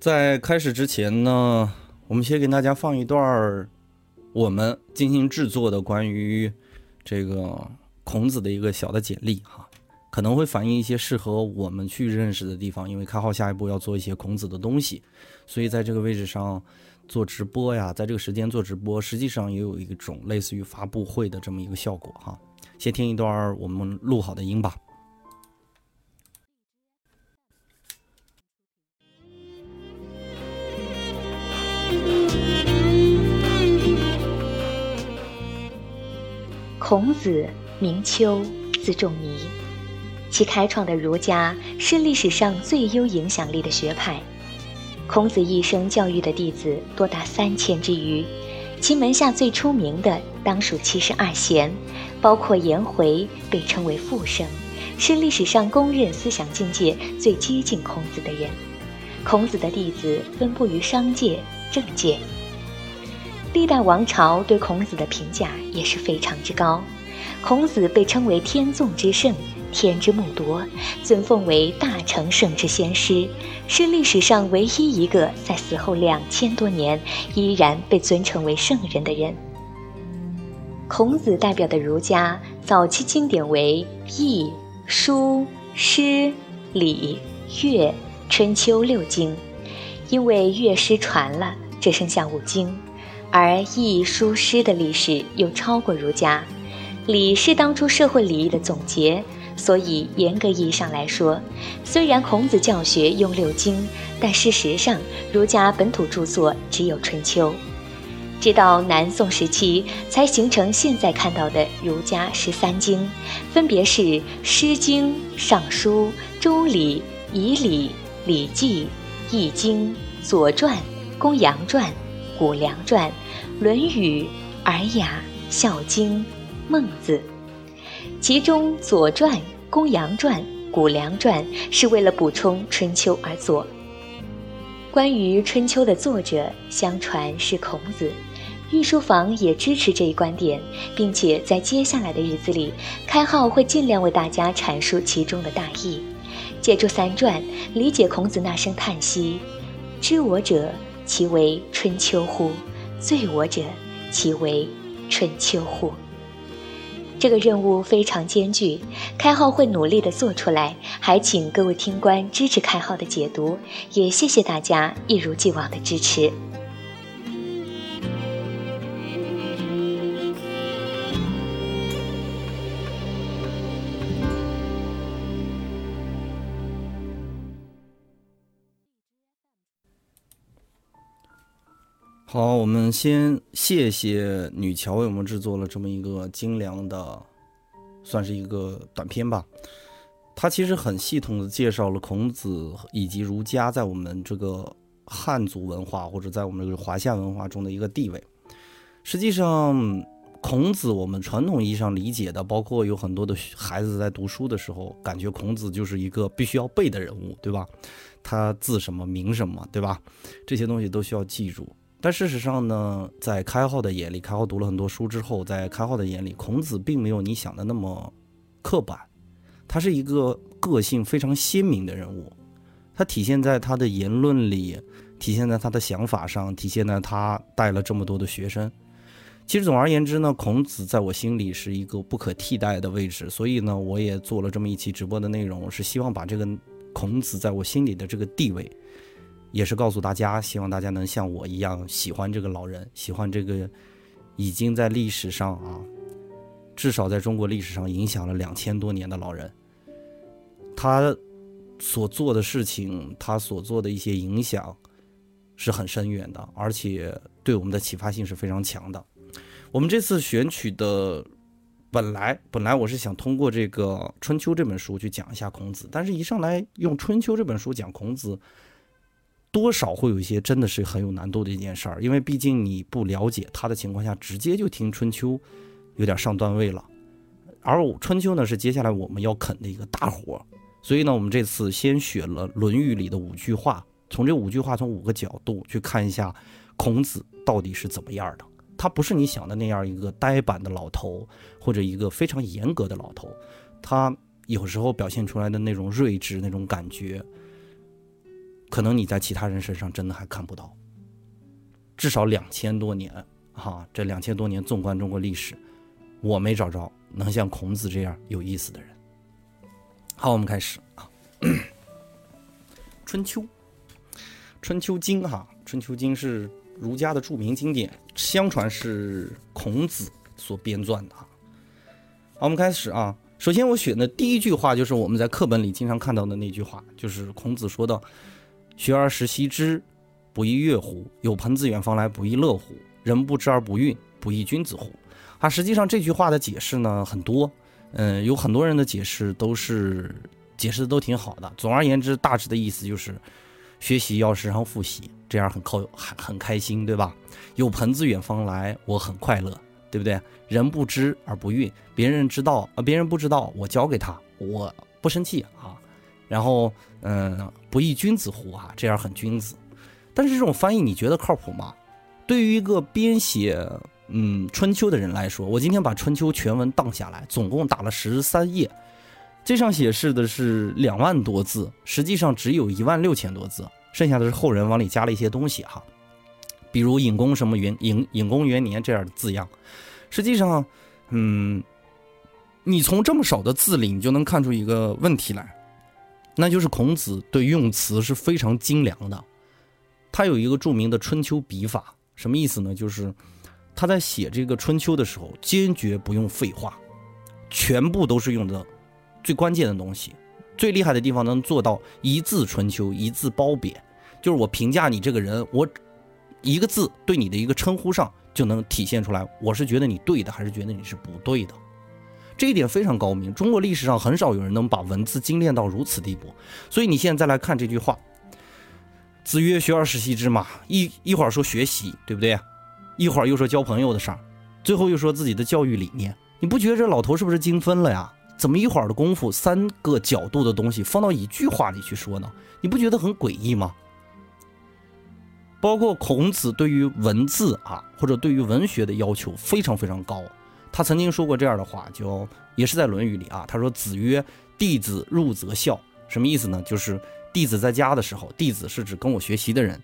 在开始之前呢，我们先给大家放一段儿我们精心制作的关于这个孔子的一个小的简历哈，可能会反映一些适合我们去认识的地方。因为开号下一步要做一些孔子的东西，所以在这个位置上做直播呀，在这个时间做直播，实际上也有一种类似于发布会的这么一个效果哈。先听一段我们录好的音吧。孔子名丘，字仲尼，其开创的儒家是历史上最有影响力的学派。孔子一生教育的弟子多达三千之余，其门下最出名的当属七十二贤，包括颜回，被称为父圣，是历史上公认思想境界最接近孔子的人。孔子的弟子分布于商界、政界。历代王朝对孔子的评价也是非常之高，孔子被称为天纵之圣、天之木铎，尊奉为大成圣之先师，是历史上唯一一个在死后两千多年依然被尊称为圣人的人。孔子代表的儒家早期经典为《易》《书》《诗》《礼》《乐》《春秋》六经，因为乐师传了，只剩下五经。而易书诗的历史又超过儒家，礼是当初社会礼仪的总结，所以严格意义上来说，虽然孔子教学用六经，但事实上儒家本土著作只有《春秋》。直到南宋时期，才形成现在看到的儒家十三经，分别是《诗经》《尚书》《周礼》《仪礼》《礼记》《易经》《左传》《公羊传》。《谷梁传》《论语》《尔雅》《孝经》《孟子》，其中《左传》《公羊传》《谷梁传》是为了补充《春秋》而作。关于《春秋》的作者，相传是孔子。御书房也支持这一观点，并且在接下来的日子里，开号会尽量为大家阐述其中的大意，借助三传理解孔子那声叹息：“知我者。”其为春秋乎？罪我者，其为春秋乎？这个任务非常艰巨，开号会努力的做出来，还请各位听官支持开号的解读，也谢谢大家一如既往的支持。好，我们先谢谢女乔为我们制作了这么一个精良的，算是一个短片吧。它其实很系统的介绍了孔子以及儒家在我们这个汉族文化或者在我们这个华夏文化中的一个地位。实际上，孔子我们传统意义上理解的，包括有很多的孩子在读书的时候，感觉孔子就是一个必须要背的人物，对吧？他字什么名什么，对吧？这些东西都需要记住。但事实上呢，在开浩的眼里，开浩读了很多书之后，在开浩的眼里，孔子并没有你想的那么刻板，他是一个个性非常鲜明的人物，他体现在他的言论里，体现在他的想法上，体现在他带了这么多的学生。其实总而言之呢，孔子在我心里是一个不可替代的位置，所以呢，我也做了这么一期直播的内容，是希望把这个孔子在我心里的这个地位。也是告诉大家，希望大家能像我一样喜欢这个老人，喜欢这个已经在历史上啊，至少在中国历史上影响了两千多年的老人。他所做的事情，他所做的一些影响是很深远的，而且对我们的启发性是非常强的。我们这次选取的，本来本来我是想通过这个《春秋》这本书去讲一下孔子，但是一上来用《春秋》这本书讲孔子。多少会有一些真的是很有难度的一件事儿，因为毕竟你不了解他的情况下，直接就听春秋，有点上段位了。而春秋呢，是接下来我们要啃的一个大活儿，所以呢，我们这次先选了《论语》里的五句话，从这五句话，从五个角度去看一下孔子到底是怎么样的。他不是你想的那样一个呆板的老头，或者一个非常严格的老头，他有时候表现出来的那种睿智，那种感觉。可能你在其他人身上真的还看不到。至少两千多年，哈，这两千多年纵观中国历史，我没找着能像孔子这样有意思的人。好，我们开始啊，《春秋》《春秋经》哈，《春秋经》是儒家的著名经典，相传是孔子所编撰的啊。好，我们开始啊。首先，我选的第一句话就是我们在课本里经常看到的那句话，就是孔子说的：“学而时习之，不亦乐乎？有朋自远方来，不亦乐乎？人不知而不愠，不亦君子乎？”啊，实际上这句话的解释呢很多，嗯，有很多人的解释都是解释的都挺好的。总而言之，大致的意思就是，学习要时常复习，这样很靠很很开心，对吧？有朋自远方来，我很快乐。对不对？人不知而不愠，别人知道啊，别人不知道，我教给他，我不生气啊。然后，嗯，不亦君子乎？啊，这样很君子。但是这种翻译你觉得靠谱吗？对于一个编写嗯《春秋》的人来说，我今天把《春秋》全文荡下来，总共打了十三页，这上显示的是两万多字，实际上只有一万六千多字，剩下的是后人往里加了一些东西哈。比如隐公什么元隐隐公元年这样的字样，实际上，嗯，你从这么少的字里，你就能看出一个问题来，那就是孔子对用词是非常精良的。他有一个著名的春秋笔法，什么意思呢？就是他在写这个春秋的时候，坚决不用废话，全部都是用的最关键的东西。最厉害的地方能做到一字春秋，一字褒贬，就是我评价你这个人，我。一个字对你的一个称呼上就能体现出来，我是觉得你对的，还是觉得你是不对的，这一点非常高明。中国历史上很少有人能把文字精炼到如此地步。所以你现在再来看这句话：“子曰：学而时习之嘛。”一一会儿说学习，对不对？一会儿又说交朋友的事儿，最后又说自己的教育理念。你不觉得这老头是不是精分了呀？怎么一会儿的功夫，三个角度的东西放到一句话里去说呢？你不觉得很诡异吗？包括孔子对于文字啊，或者对于文学的要求非常非常高。他曾经说过这样的话，就也是在《论语》里啊。他说：“子曰：弟子入则孝。”什么意思呢？就是弟子在家的时候，弟子是指跟我学习的人。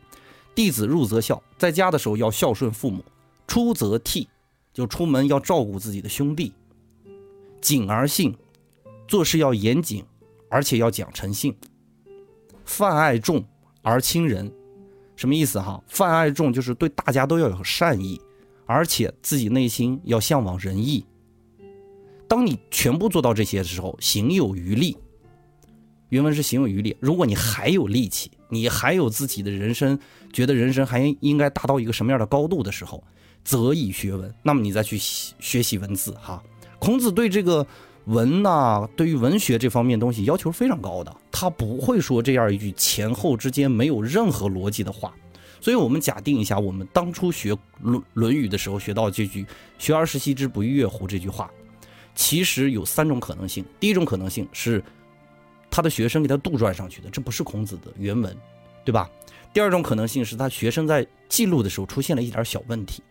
弟子入则孝，在家的时候要孝顺父母；出则悌，就出门要照顾自己的兄弟；谨而信，做事要严谨，而且要讲诚信；泛爱众而亲仁。什么意思哈？泛爱众就是对大家都要有善意，而且自己内心要向往仁义。当你全部做到这些的时候，行有余力。原文是行有余力。如果你还有力气，你还有自己的人生，觉得人生还应该达到一个什么样的高度的时候，则以学文。那么你再去学习文字哈。孔子对这个文呐，对于文学这方面东西要求非常高的。他不会说这样一句前后之间没有任何逻辑的话，所以我们假定一下，我们当初学《论论语》的时候学到这句“学而时习之，不亦乐乎”这句话，其实有三种可能性。第一种可能性是他的学生给他杜撰上去的，这不是孔子的原文，对吧？第二种可能性是他学生在记录的时候出现了一点小问题，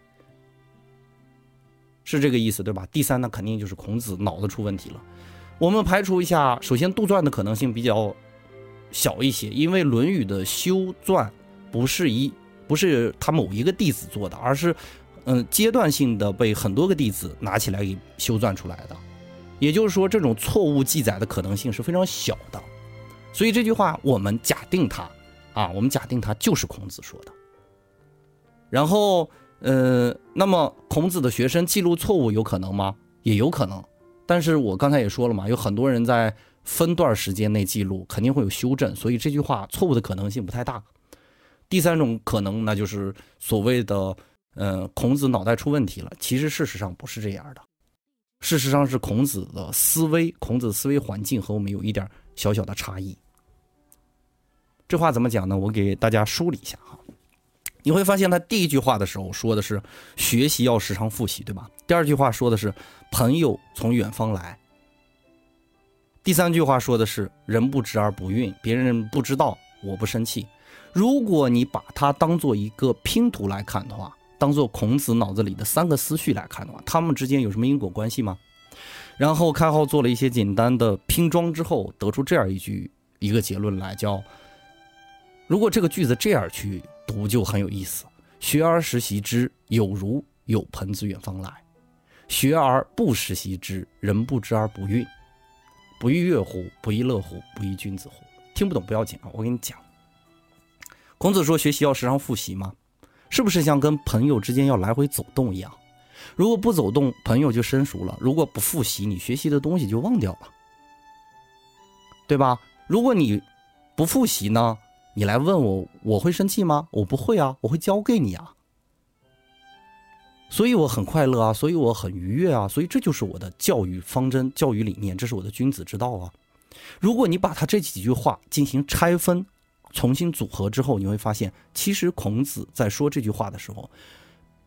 是这个意思，对吧？第三，那肯定就是孔子脑子出问题了。我们排除一下，首先杜撰的可能性比较小一些，因为《论语》的修撰不是一不是他某一个弟子做的，而是嗯阶段性的被很多个弟子拿起来给修撰出来的。也就是说，这种错误记载的可能性是非常小的。所以这句话我们假定它啊，我们假定它就是孔子说的。然后呃，那么孔子的学生记录错误有可能吗？也有可能。但是我刚才也说了嘛，有很多人在分段时间内记录，肯定会有修正，所以这句话错误的可能性不太大。第三种可能，那就是所谓的，呃，孔子脑袋出问题了。其实事实上不是这样的，事实上是孔子的思维，孔子思维环境和我们有一点小小的差异。这话怎么讲呢？我给大家梳理一下哈。你会发现他第一句话的时候说的是学习要时常复习，对吧？第二句话说的是。朋友从远方来。第三句话说的是“人不知而不愠”，别人不知道，我不生气。如果你把它当做一个拼图来看的话，当做孔子脑子里的三个思绪来看的话，他们之间有什么因果关系吗？然后开号做了一些简单的拼装之后，得出这样一句一个结论来，叫如果这个句子这样去读，就很有意思。学而时习之，有如有朋自远方来；学而不时习之，人不知而不愠。不亦乐乎？不亦乐乎？不亦君子乎？听不懂不要紧啊，我跟你讲。孔子说学习要时常复习吗？是不是像跟朋友之间要来回走动一样？如果不走动，朋友就生疏了；如果不复习，你学习的东西就忘掉了，对吧？如果你不复习呢？你来问我，我会生气吗？我不会啊，我会教给你啊。所以我很快乐啊，所以我很愉悦啊，所以这就是我的教育方针、教育理念，这是我的君子之道啊。如果你把他这几句话进行拆分、重新组合之后，你会发现，其实孔子在说这句话的时候，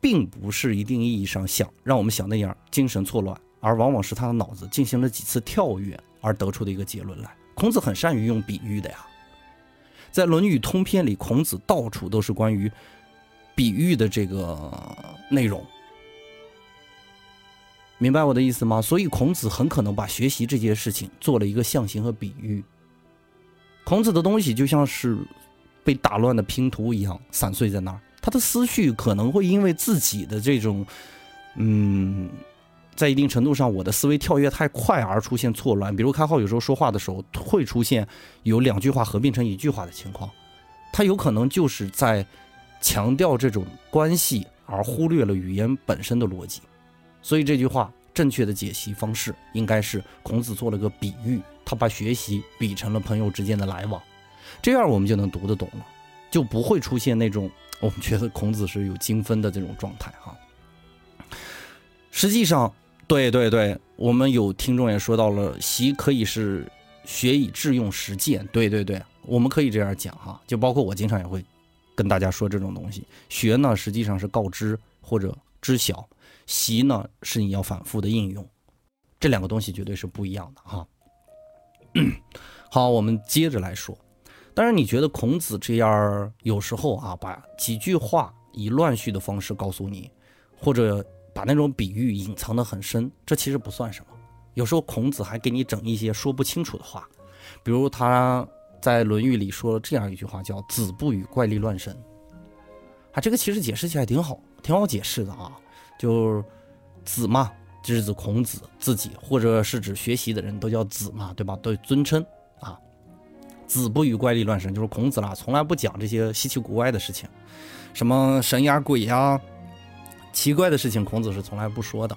并不是一定意义上想让我们想那样精神错乱，而往往是他的脑子进行了几次跳跃而得出的一个结论来。孔子很善于用比喻的呀，在《论语通篇》里，孔子到处都是关于比喻的这个内容。明白我的意思吗？所以孔子很可能把学习这件事情做了一个象形和比喻。孔子的东西就像是被打乱的拼图一样散碎在那儿，他的思绪可能会因为自己的这种，嗯，在一定程度上我的思维跳跃太快而出现错乱。比如开浩有时候说话的时候会出现有两句话合并成一句话的情况，他有可能就是在强调这种关系而忽略了语言本身的逻辑。所以这句话正确的解析方式应该是孔子做了个比喻，他把学习比成了朋友之间的来往，这样我们就能读得懂了，就不会出现那种我们觉得孔子是有精分的这种状态哈。实际上，对对对，我们有听众也说到了，习可以是学以致用实践，对对对，我们可以这样讲哈，就包括我经常也会跟大家说这种东西，学呢实际上是告知或者知晓。习呢是你要反复的应用，这两个东西绝对是不一样的哈。好，我们接着来说。当然，你觉得孔子这样有时候啊，把几句话以乱序的方式告诉你，或者把那种比喻隐藏的很深，这其实不算什么。有时候孔子还给你整一些说不清楚的话，比如他在《论语》里说了这样一句话，叫“子不与怪力乱神”。啊，这个其实解释起来挺好，挺好解释的啊。就子嘛，就是指孔子自己，或者是指学习的人都叫子嘛，对吧？都尊称啊。子不语怪力乱神，就是孔子啦，从来不讲这些稀奇古怪的事情，什么神呀鬼呀，奇怪的事情，孔子是从来不说的。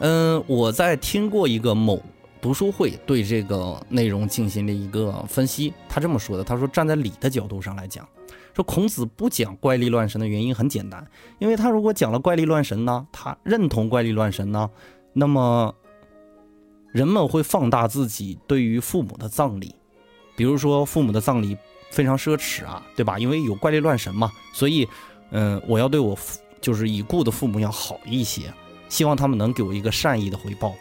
嗯，我在听过一个某读书会对这个内容进行了一个分析，他这么说的，他说站在礼的角度上来讲。说孔子不讲怪力乱神的原因很简单，因为他如果讲了怪力乱神呢，他认同怪力乱神呢，那么人们会放大自己对于父母的葬礼，比如说父母的葬礼非常奢侈啊，对吧？因为有怪力乱神嘛，所以，嗯，我要对我父就是已故的父母要好一些，希望他们能给我一个善意的回报。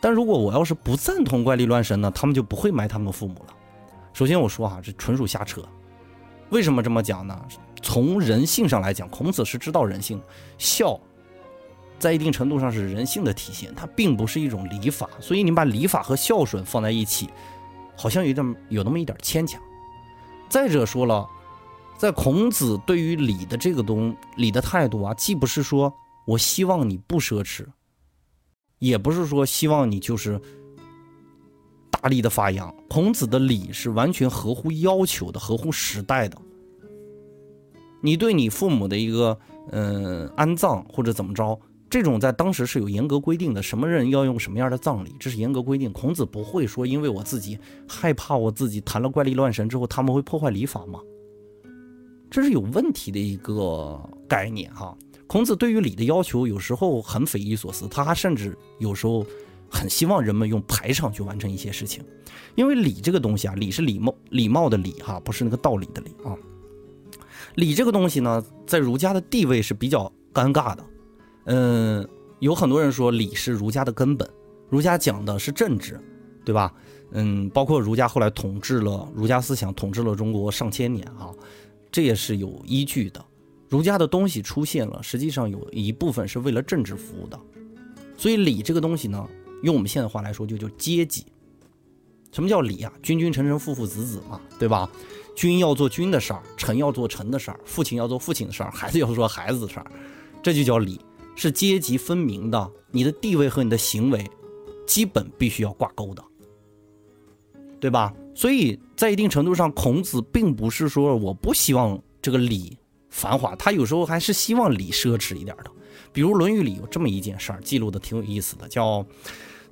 但如果我要是不赞同怪力乱神呢，他们就不会埋他们父母了。首先我说哈，这纯属瞎扯。为什么这么讲呢？从人性上来讲，孔子是知道人性，孝在一定程度上是人性的体现，它并不是一种礼法。所以你把礼法和孝顺放在一起，好像有点有那么一点牵强。再者说了，在孔子对于礼的这个东礼的态度啊，既不是说我希望你不奢侈，也不是说希望你就是。大力的发扬，孔子的礼是完全合乎要求的，合乎时代的。你对你父母的一个嗯安葬或者怎么着，这种在当时是有严格规定的，什么人要用什么样的葬礼，这是严格规定。孔子不会说，因为我自己害怕我自己谈了怪力乱神之后，他们会破坏礼法吗？这是有问题的一个概念哈。孔子对于礼的要求有时候很匪夷所思，他甚至有时候。很希望人们用排场去完成一些事情，因为礼这个东西啊，礼是礼貌礼貌的礼哈，不是那个道理的礼啊。礼这个东西呢，在儒家的地位是比较尴尬的。嗯，有很多人说礼是儒家的根本，儒家讲的是政治，对吧？嗯，包括儒家后来统治了儒家思想统治了中国上千年啊，这也是有依据的。儒家的东西出现了，实际上有一部分是为了政治服务的，所以礼这个东西呢。用我们现在话来说，就叫阶级。什么叫礼啊？君君臣臣，父父子子嘛，对吧？君要做君的事儿，臣要做臣的事儿，父亲要做父亲的事儿，孩子要做孩子的事儿，这就叫礼，是阶级分明的，你的地位和你的行为基本必须要挂钩的，对吧？所以在一定程度上，孔子并不是说我不希望这个礼繁华，他有时候还是希望礼奢侈一点的。比如《论语》里有这么一件事儿，记录的挺有意思的，叫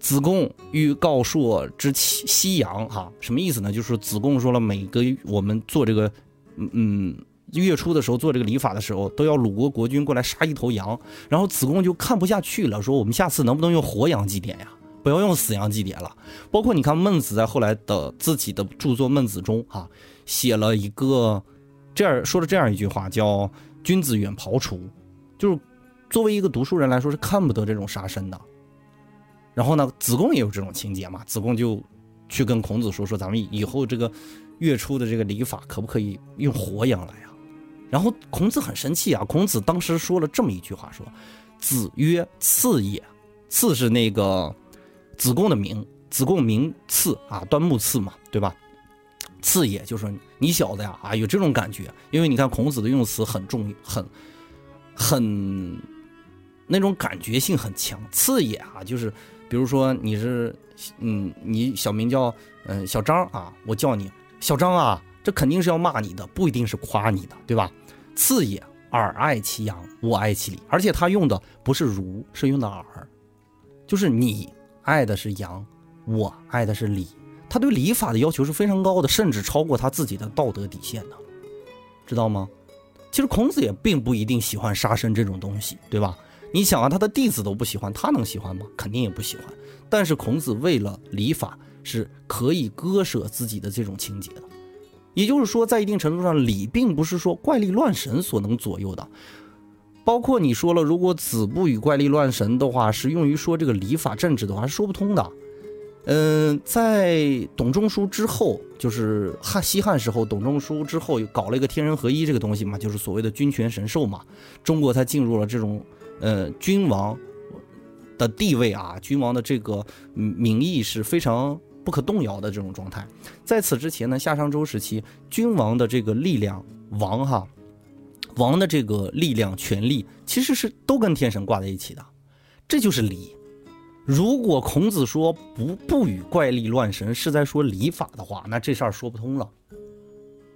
子贡与告朔之西西阳。哈，什么意思呢？就是子贡说了，每个我们做这个，嗯月初的时候做这个礼法的时候，都要鲁国国君过来杀一头羊。然后子贡就看不下去了，说我们下次能不能用活羊祭典呀？不要用死羊祭典了。包括你看孟子在后来的自己的著作《孟子》中，哈，写了一个这样说了这样一句话，叫“君子远庖厨”，就是作为一个读书人来说是看不得这种杀生的。然后呢，子贡也有这种情节嘛，子贡就去跟孔子说说，咱们以后这个月初的这个礼法可不可以用活羊来啊？然后孔子很生气啊，孔子当时说了这么一句话，说：“子曰：次也，次是那个。”子贡的名，子贡名次啊，端木赐嘛，对吧？次也就是你小子呀啊，有这种感觉，因为你看孔子的用词很重，很很那种感觉性很强。次也啊，就是 比如说你是嗯，你小名叫嗯小张啊，我叫你小张啊，这肯定是要骂你的，不一定是夸你的，对吧？次也，尔爱其羊，我爱其礼，而且他用的不是如，是用的尔，就是你。爱的是羊，我爱的是礼。他对礼法的要求是非常高的，甚至超过他自己的道德底线的，知道吗？其实孔子也并不一定喜欢杀生这种东西，对吧？你想啊，他的弟子都不喜欢，他能喜欢吗？肯定也不喜欢。但是孔子为了礼法是可以割舍自己的这种情节的。也就是说，在一定程度上，礼并不是说怪力乱神所能左右的。包括你说了，如果子不与怪力乱神的话，是用于说这个礼法政治的话，是说不通的。嗯，在董仲舒之后，就是汉西汉时候，董仲舒之后又搞了一个天人合一这个东西嘛，就是所谓的君权神授嘛，中国才进入了这种呃君王的地位啊，君王的这个名义是非常不可动摇的这种状态。在此之前呢，夏商周时期，君王的这个力量，王哈。王的这个力量、权力，其实是都跟天神挂在一起的，这就是礼。如果孔子说不不与怪力乱神是在说礼法的话，那这事儿说不通了，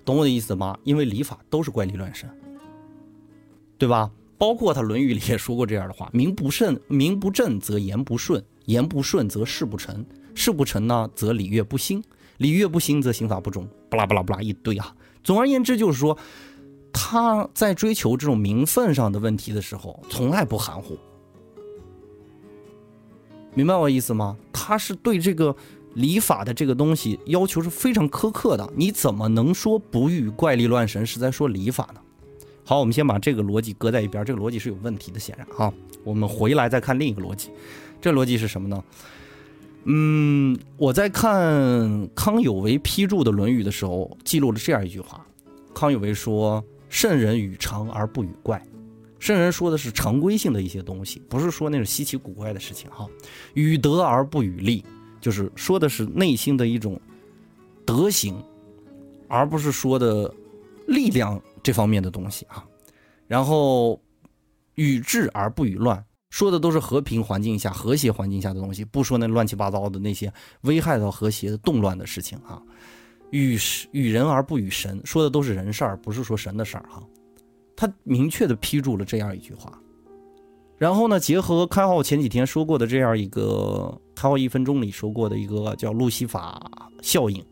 懂我的意思吗？因为礼法都是怪力乱神，对吧？包括他《论语》里也说过这样的话：“名不正，名不正则言不顺，言不顺则事不成，事不成呢，则礼乐不兴，礼乐不兴则刑法不忠。”巴拉巴拉巴拉一堆啊。总而言之，就是说。他在追求这种名分上的问题的时候，从来不含糊，明白我意思吗？他是对这个礼法的这个东西要求是非常苛刻的。你怎么能说不与怪力乱神是在说礼法呢？好，我们先把这个逻辑搁在一边，这个逻辑是有问题的，显然哈。我们回来再看另一个逻辑，这逻辑是什么呢？嗯，我在看康有为批注的《论语》的时候，记录了这样一句话：康有为说。圣人与常而不与怪，圣人说的是常规性的一些东西，不是说那种稀奇古怪的事情哈。与德而不与利，就是说的是内心的一种德行，而不是说的力量这方面的东西啊。然后与治而不与乱，说的都是和平环境下、和谐环境下的东西，不说那乱七八糟的那些危害到和谐的动乱的事情啊。与与人而不与神，说的都是人事儿，不是说神的事儿哈。他明确的批注了这样一句话。然后呢，结合开号前几天说过的这样一个开号一分钟里说过的一个叫路西法效应。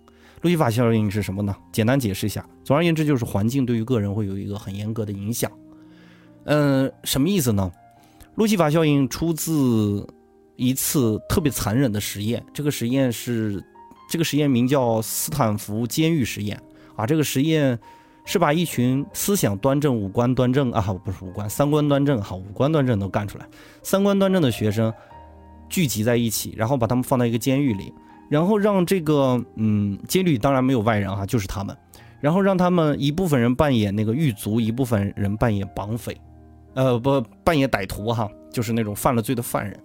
路西法效应是什么呢？简单解释一下，总而言之就是环境对于个人会有一个很严格的影响。嗯，什么意思呢？路西法效应出自一次特别残忍的实验，这个实验是。这个实验名叫斯坦福监狱实验啊，这个实验是把一群思想端正、五官端正啊，不是五官，三观端正哈，五官端正都干出来，三观端正的学生聚集在一起，然后把他们放到一个监狱里，然后让这个嗯，监狱当然没有外人啊，就是他们，然后让他们一部分人扮演那个狱卒，一部分人扮演绑匪，呃，不扮演歹徒哈，就是那种犯了罪的犯人，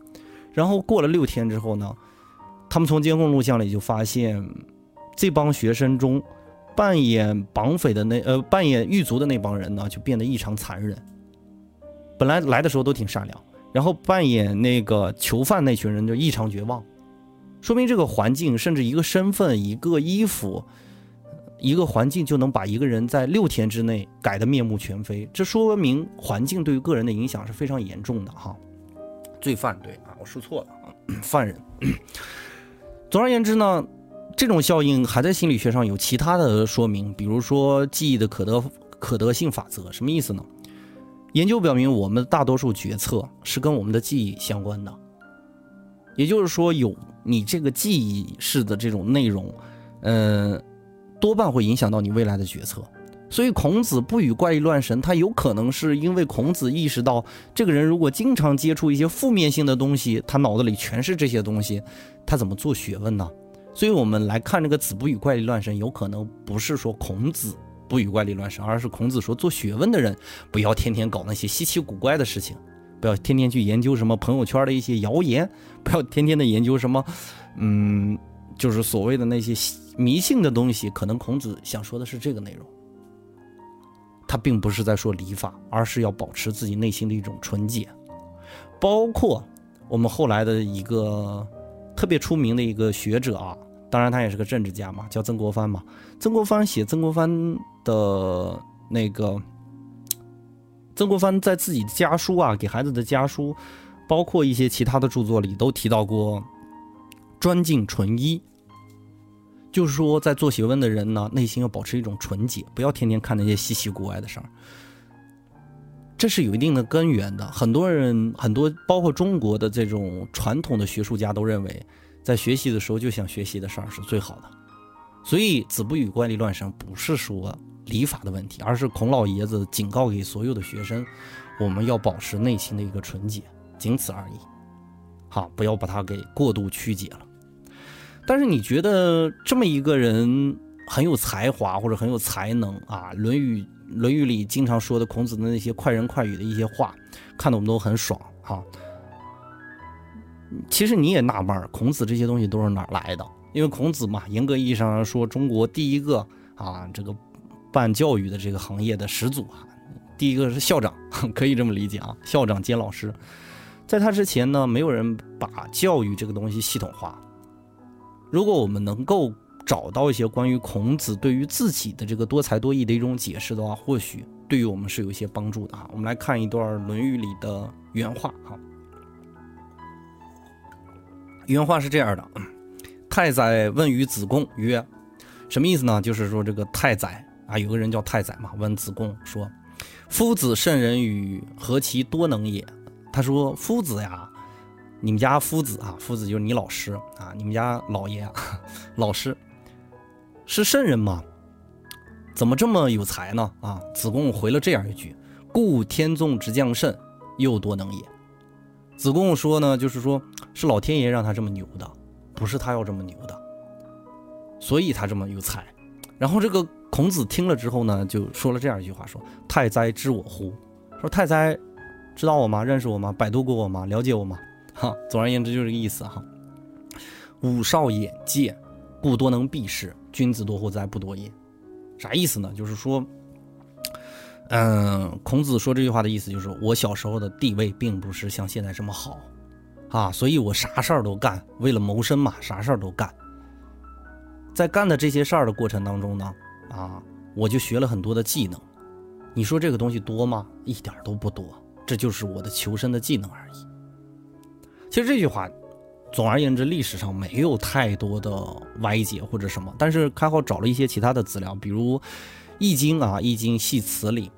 然后过了六天之后呢。他们从监控录像里就发现，这帮学生中，扮演绑匪的那呃扮演狱卒的那帮人呢，就变得异常残忍。本来来的时候都挺善良，然后扮演那个囚犯那群人就异常绝望。说明这个环境，甚至一个身份、一个衣服、一个环境，就能把一个人在六天之内改得面目全非。这说明环境对于个人的影响是非常严重的哈。罪犯对啊，我说错了啊，犯人。总而言之呢，这种效应还在心理学上有其他的说明，比如说记忆的可得可得性法则，什么意思呢？研究表明，我们大多数决策是跟我们的记忆相关的，也就是说，有你这个记忆式的这种内容，嗯，多半会影响到你未来的决策。所以，孔子不与怪力乱神，他有可能是因为孔子意识到，这个人如果经常接触一些负面性的东西，他脑子里全是这些东西，他怎么做学问呢？所以我们来看这个“子不与怪力乱神”，有可能不是说孔子不与怪力乱神，而是孔子说做学问的人不要天天搞那些稀奇古怪的事情，不要天天去研究什么朋友圈的一些谣言，不要天天的研究什么，嗯，就是所谓的那些迷信的东西。可能孔子想说的是这个内容。他并不是在说礼法，而是要保持自己内心的一种纯洁。包括我们后来的一个特别出名的一个学者啊，当然他也是个政治家嘛，叫曾国藩嘛。曾国藩写曾国藩的那个，曾国藩在自己的家书啊，给孩子的家书，包括一些其他的著作里都提到过专敬纯一。就是说，在做学问的人呢，内心要保持一种纯洁，不要天天看那些稀奇古怪的事儿。这是有一定的根源的。很多人，很多包括中国的这种传统的学术家都认为，在学习的时候就想学习的事儿是最好的。所以“子不语怪力乱神”不是说礼法的问题，而是孔老爷子警告给所有的学生，我们要保持内心的一个纯洁，仅此而已。好，不要把它给过度曲解了。但是你觉得这么一个人很有才华或者很有才能啊，《论语》《论语》里经常说的孔子的那些快人快语的一些话，看得我们都很爽哈。其实你也纳闷，孔子这些东西都是哪来的？因为孔子嘛，严格意义上来说，中国第一个啊，这个办教育的这个行业的始祖啊，第一个是校长，可以这么理解啊，校长兼老师。在他之前呢，没有人把教育这个东西系统化。如果我们能够找到一些关于孔子对于自己的这个多才多艺的一种解释的话，或许对于我们是有一些帮助的啊。我们来看一段《论语》里的原话哈。原话是这样的：太宰问于子贡曰：“什么意思呢？就是说这个太宰啊，有个人叫太宰嘛，问子贡说：‘夫子圣人与何其多能也？’他说：‘夫子呀。’你们家夫子啊，夫子就是你老师啊，你们家老爷啊，老师是圣人吗？怎么这么有才呢？啊，子贡回了这样一句：“故天纵之将胜，又多能也。”子贡说呢，就是说是老天爷让他这么牛的，不是他要这么牛的，所以他这么有才。然后这个孔子听了之后呢，就说了这样一句话：“说太宰知我乎？说太宰知道我吗？认识我吗？百度过我吗？了解我吗？” 哈，总而言之就是这个意思哈。武少眼界，故多能避事；君子多乎哉？不多也。啥意思呢？就是说，嗯，孔子说这句话的意思就是，我小时候的地位并不是像现在这么好啊，所以我啥事儿都干，为了谋生嘛，啥事儿都干。在干的这些事儿的过程当中呢，啊，我就学了很多的技能。你说这个东西多吗？一点都不多，这就是我的求生的技能而已。其实这句话，总而言之，历史上没有太多的歪解或者什么。但是开号找了一些其他的资料，比如《易经》啊，《易经系辞》里，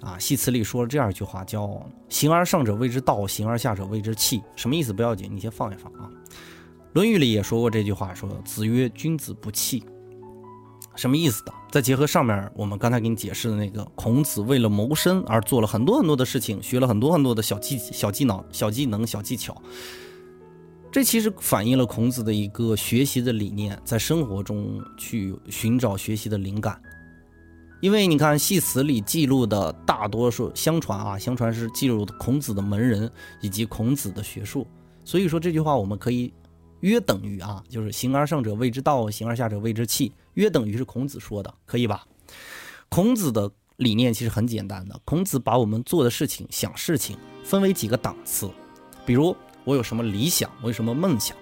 啊，《系辞》里说了这样一句话，叫“形而上者谓之道，形而下者谓之器”。什么意思？不要紧，你先放一放啊。《论语》里也说过这句话，说“子曰：君子不器”。什么意思的？再结合上面我们刚才给你解释的那个，孔子为了谋生而做了很多很多的事情，学了很多很多的小技小技能、小技能、小技巧。这其实反映了孔子的一个学习的理念，在生活中去寻找学习的灵感。因为你看《系辞》里记录的大多数，相传啊，相传是记录孔子的门人以及孔子的学术。所以说这句话我们可以约等于啊，就是形而上者谓之道，形而下者谓之器。约等于是孔子说的，可以吧？孔子的理念其实很简单的，孔子把我们做的事情、想事情分为几个档次，比如我有什么理想，我有什么梦想，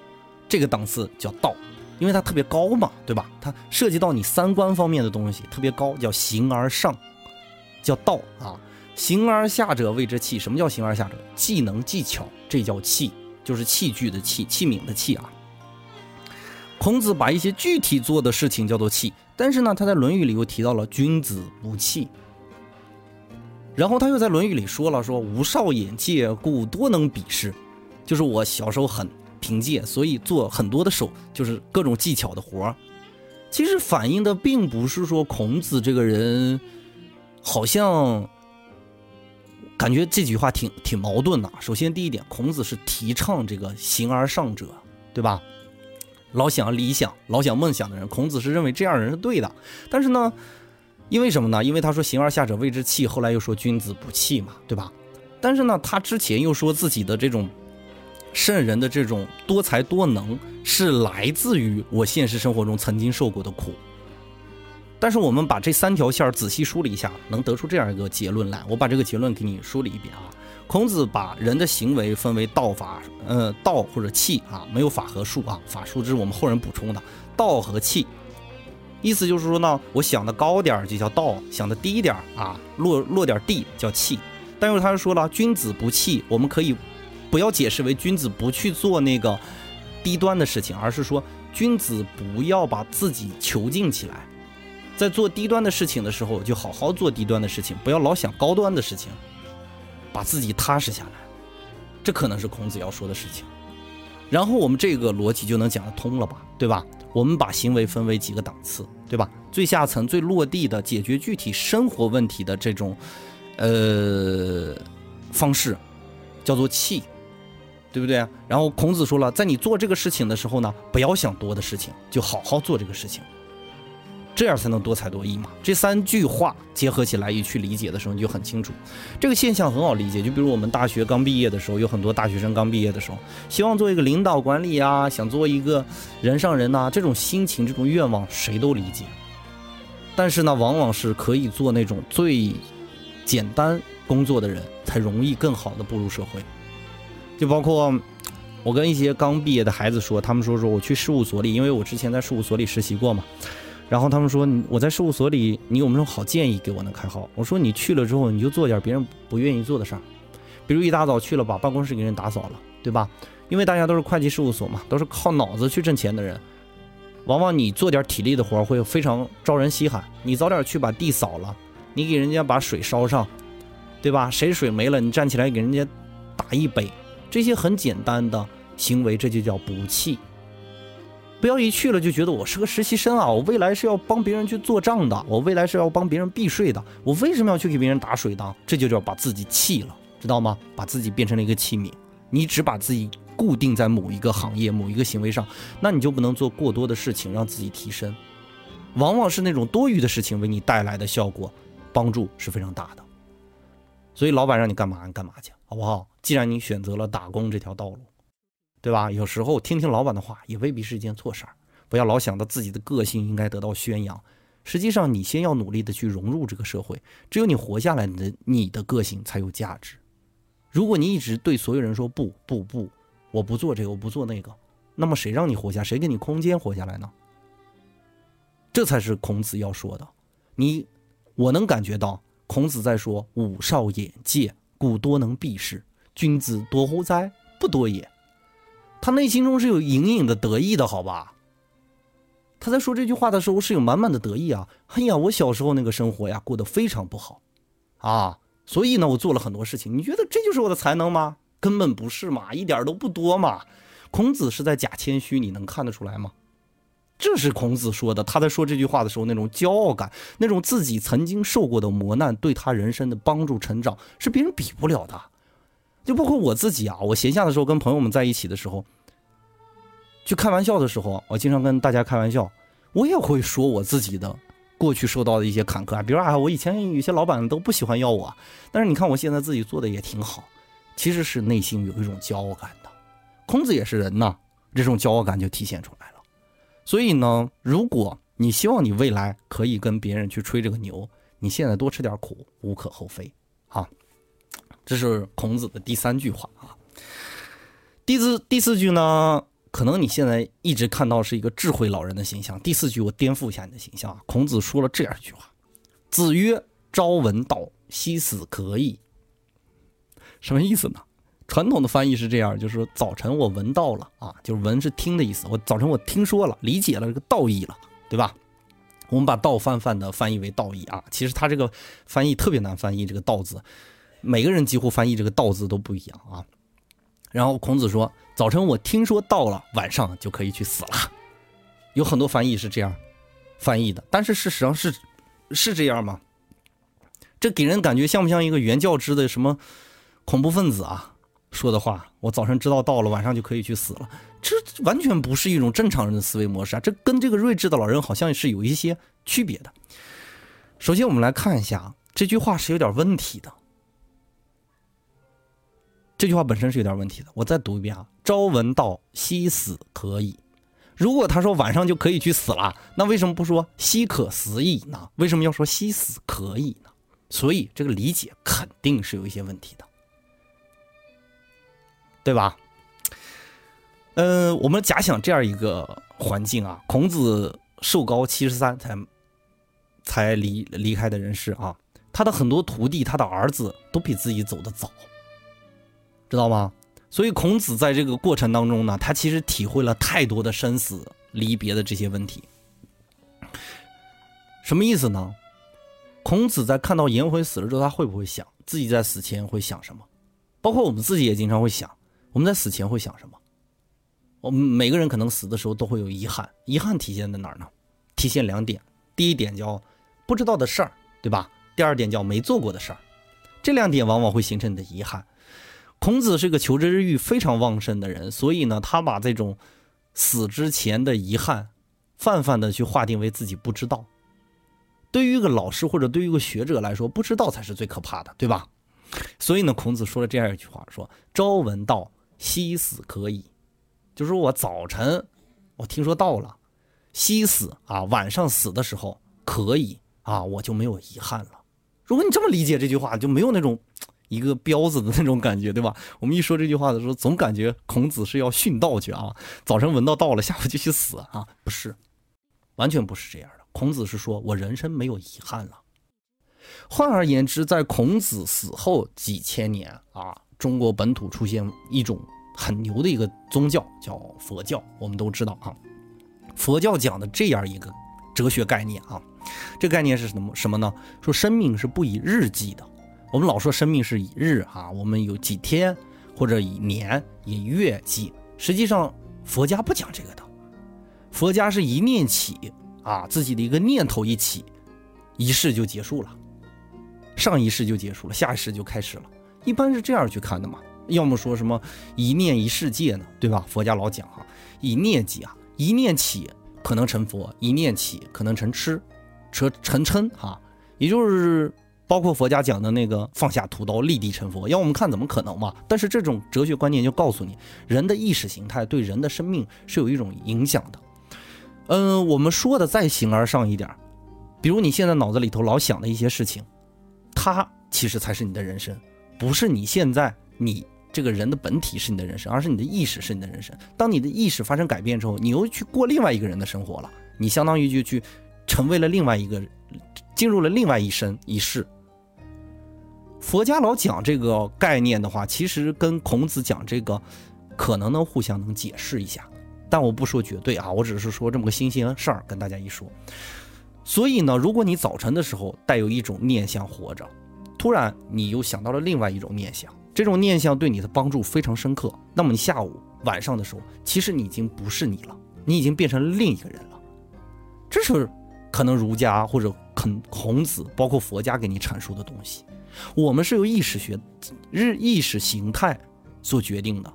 这个档次叫道，因为它特别高嘛，对吧？它涉及到你三观方面的东西，特别高，叫形而上，叫道啊。形而下者谓之器。什么叫形而下者？技能技巧，这叫器，就是器具的器，器皿的器啊。孔子把一些具体做的事情叫做器，但是呢，他在《论语》里又提到了君子不器。然后他又在《论语》里说了，说吾少眼界，故多能鄙事。就是我小时候很凭借，所以做很多的手，就是各种技巧的活儿。其实反映的并不是说孔子这个人好像。感觉这句话挺挺矛盾的。首先，第一点，孔子是提倡这个形而上者，对吧？老想理想、老想梦想的人，孔子是认为这样人是对的。但是呢，因为什么呢？因为他说形而下者谓之器，后来又说君子不器嘛，对吧？但是呢，他之前又说自己的这种圣人的这种多才多能，是来自于我现实生活中曾经受过的苦。但是我们把这三条线仔细梳理一下，能得出这样一个结论来。我把这个结论给你梳理一遍啊。孔子把人的行为分为道法，呃，道或者器啊，没有法和术啊，法术这是我们后人补充的。道和器，意思就是说呢，我想的高点就叫道，想的低点啊，落落点地叫器。但是他又说了，君子不器，我们可以不要解释为君子不去做那个低端的事情，而是说君子不要把自己囚禁起来。在做低端的事情的时候，就好好做低端的事情，不要老想高端的事情，把自己踏实下来。这可能是孔子要说的事情。然后我们这个逻辑就能讲得通了吧，对吧？我们把行为分为几个档次，对吧？最下层、最落地的解决具体生活问题的这种，呃，方式，叫做气，对不对？然后孔子说了，在你做这个事情的时候呢，不要想多的事情，就好好做这个事情。这样才能多才多艺嘛。这三句话结合起来一去理解的时候，你就很清楚。这个现象很好理解，就比如我们大学刚毕业的时候，有很多大学生刚毕业的时候，希望做一个领导管理啊，想做一个人上人呐，这种心情、这种愿望谁都理解。但是呢，往往是可以做那种最简单工作的人，才容易更好的步入社会。就包括我跟一些刚毕业的孩子说，他们说说我去事务所里，因为我之前在事务所里实习过嘛。然后他们说：“我在事务所里，你有没有好建议给我能？”开号，我说：“你去了之后，你就做点别人不愿意做的事儿，比如一大早去了把办公室给人打扫了，对吧？因为大家都是会计事务所嘛，都是靠脑子去挣钱的人，往往你做点体力的活会非常招人稀罕。你早点去把地扫了，你给人家把水烧上，对吧？谁水没了，你站起来给人家打一杯，这些很简单的行为，这就叫补气。”不要一去了就觉得我是个实习生啊！我未来是要帮别人去做账的，我未来是要帮别人避税的。我为什么要去给别人打水呢？这就叫把自己弃了，知道吗？把自己变成了一个器皿。你只把自己固定在某一个行业、某一个行为上，那你就不能做过多的事情让自己提升。往往是那种多余的事情为你带来的效果，帮助是非常大的。所以老板让你干嘛，你干嘛去，好不好？既然你选择了打工这条道路。对吧？有时候听听老板的话也未必是一件错事儿。不要老想到自己的个性应该得到宣扬，实际上你先要努力的去融入这个社会。只有你活下来你的，你的个性才有价值。如果你一直对所有人说不不不，我不做这个，我不做那个，那么谁让你活下？谁给你空间活下来呢？这才是孔子要说的。你，我能感觉到孔子在说：“吾少眼界，故多能避事。君子多乎哉？不多也。”他内心中是有隐隐的得意的，好吧？他在说这句话的时候是有满满的得意啊！哎呀，我小时候那个生活呀，过得非常不好，啊，所以呢，我做了很多事情。你觉得这就是我的才能吗？根本不是嘛，一点都不多嘛。孔子是在假谦虚，你能看得出来吗？这是孔子说的。他在说这句话的时候，那种骄傲感，那种自己曾经受过的磨难对他人生的帮助成长，是别人比不了的。就包括我自己啊，我闲下的时候跟朋友们在一起的时候。去开玩笑的时候，我经常跟大家开玩笑，我也会说我自己的过去受到的一些坎坷啊，比如啊，我以前有些老板都不喜欢要我，但是你看我现在自己做的也挺好，其实是内心有一种骄傲感的。孔子也是人呐，这种骄傲感就体现出来了。所以呢，如果你希望你未来可以跟别人去吹这个牛，你现在多吃点苦，无可厚非啊。这是孔子的第三句话啊。第四第四句呢，可能你现在一直看到是一个智慧老人的形象。第四句我颠覆一下你的形象啊。孔子说了这样一句话：“子曰：‘朝闻道，夕死可矣。’什么意思呢？传统的翻译是这样，就是说早晨我闻到了啊，就是闻是听的意思。我早晨我听说了，理解了这个道义了，对吧？我们把道泛泛的翻译为道义啊。其实他这个翻译特别难翻译，这个道字，每个人几乎翻译这个道字都不一样啊。”然后孔子说：“早晨我听说到了，晚上就可以去死了。”有很多翻译是这样翻译的，但是事实上是是这样吗？这给人感觉像不像一个原教旨的什么恐怖分子啊说的话？我早晨知道到了，晚上就可以去死了，这完全不是一种正常人的思维模式啊！这跟这个睿智的老人好像是有一些区别的。首先，我们来看一下这句话是有点问题的。这句话本身是有点问题的，我再读一遍啊：“朝闻道，夕死可矣。”如果他说晚上就可以去死了，那为什么不说“夕可死矣”呢？为什么要说“夕死可矣”呢？所以这个理解肯定是有一些问题的，对吧？嗯，我们假想这样一个环境啊，孔子寿高七十三才才离离开的人世啊，他的很多徒弟，他的儿子都比自己走得早。知道吗？所以孔子在这个过程当中呢，他其实体会了太多的生死离别的这些问题。什么意思呢？孔子在看到颜回死了之后，他会不会想自己在死前会想什么？包括我们自己也经常会想，我们在死前会想什么？我们每个人可能死的时候都会有遗憾，遗憾体现在哪儿呢？体现两点，第一点叫不知道的事儿，对吧？第二点叫没做过的事儿，这两点往往会形成你的遗憾。孔子是个求知欲非常旺盛的人，所以呢，他把这种死之前的遗憾，泛泛的去划定为自己不知道。对于一个老师或者对于一个学者来说，不知道才是最可怕的，对吧？所以呢，孔子说了这样一句话：说朝闻道，夕死可矣。就是我早晨我听说到了，夕死啊，晚上死的时候可以啊，我就没有遗憾了。如果你这么理解这句话，就没有那种。一个彪子的那种感觉，对吧？我们一说这句话的时候，总感觉孔子是要殉道去啊。早晨闻到道了，下午就去死啊？不是，完全不是这样的。孔子是说我人生没有遗憾了。换而言之，在孔子死后几千年啊，中国本土出现一种很牛的一个宗教，叫佛教。我们都知道啊，佛教讲的这样一个哲学概念啊，这概念是什么什么呢？说生命是不以日计的。我们老说生命是以日啊，我们有几天或者以年、以月计。实际上，佛家不讲这个的。佛家是一念起啊，自己的一个念头一起，一世就结束了，上一世就结束了，下一世就开始了。一般是这样去看的嘛。要么说什么一念一世界呢，对吧？佛家老讲哈，以念起啊，一念起可能成佛，一念起可能成痴，成成嗔哈，也就是。包括佛家讲的那个放下屠刀立地成佛，要我们看怎么可能嘛？但是这种哲学观念就告诉你，人的意识形态对人的生命是有一种影响的。嗯，我们说的再形而上一点，比如你现在脑子里头老想的一些事情，它其实才是你的人生，不是你现在你这个人的本体是你的人生，而是你的意识是你的人生。当你的意识发生改变之后，你又去过另外一个人的生活了，你相当于就去成为了另外一个，进入了另外一生一世。佛家老讲这个概念的话，其实跟孔子讲这个，可能能互相能解释一下，但我不说绝对啊，我只是说这么个新鲜事儿跟大家一说。所以呢，如果你早晨的时候带有一种念想活着，突然你又想到了另外一种念想，这种念想对你的帮助非常深刻，那么你下午晚上的时候，其实你已经不是你了，你已经变成另一个人了。这是可能儒家或者孔孔子，包括佛家给你阐述的东西。我们是由意识学、日意识形态所决定的，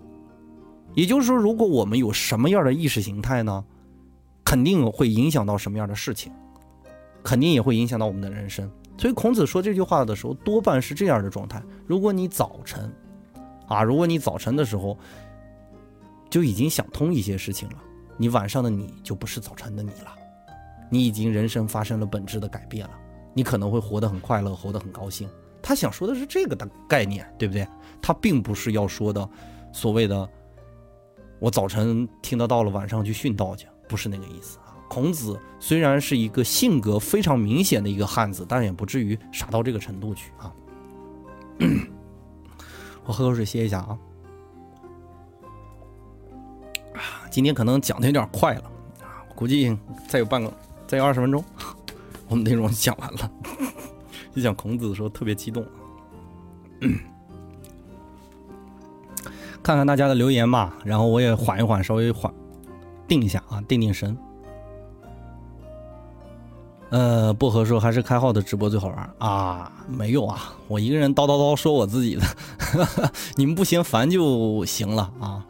也就是说，如果我们有什么样的意识形态呢，肯定会影响到什么样的事情，肯定也会影响到我们的人生。所以孔子说这句话的时候，多半是这样的状态：如果你早晨，啊，如果你早晨的时候就已经想通一些事情了，你晚上的你就不是早晨的你了。你已经人生发生了本质的改变了，你可能会活得很快乐，活得很高兴。他想说的是这个的概念，对不对？他并不是要说的所谓的我早晨听得到了，晚上去殉道去，不是那个意思啊。孔子虽然是一个性格非常明显的一个汉子，但也不至于傻到这个程度去啊。我喝口水歇一下啊。今天可能讲的有点快了啊，估计再有半个，再有二十分钟，我们内容讲完了。就讲孔子的时候特别激动。看看大家的留言吧，然后我也缓一缓，稍微缓定一下啊，定定神。呃，薄荷说还是开号的直播最好玩啊，没有啊，我一个人叨叨叨说我自己的，你们不嫌烦就行了啊。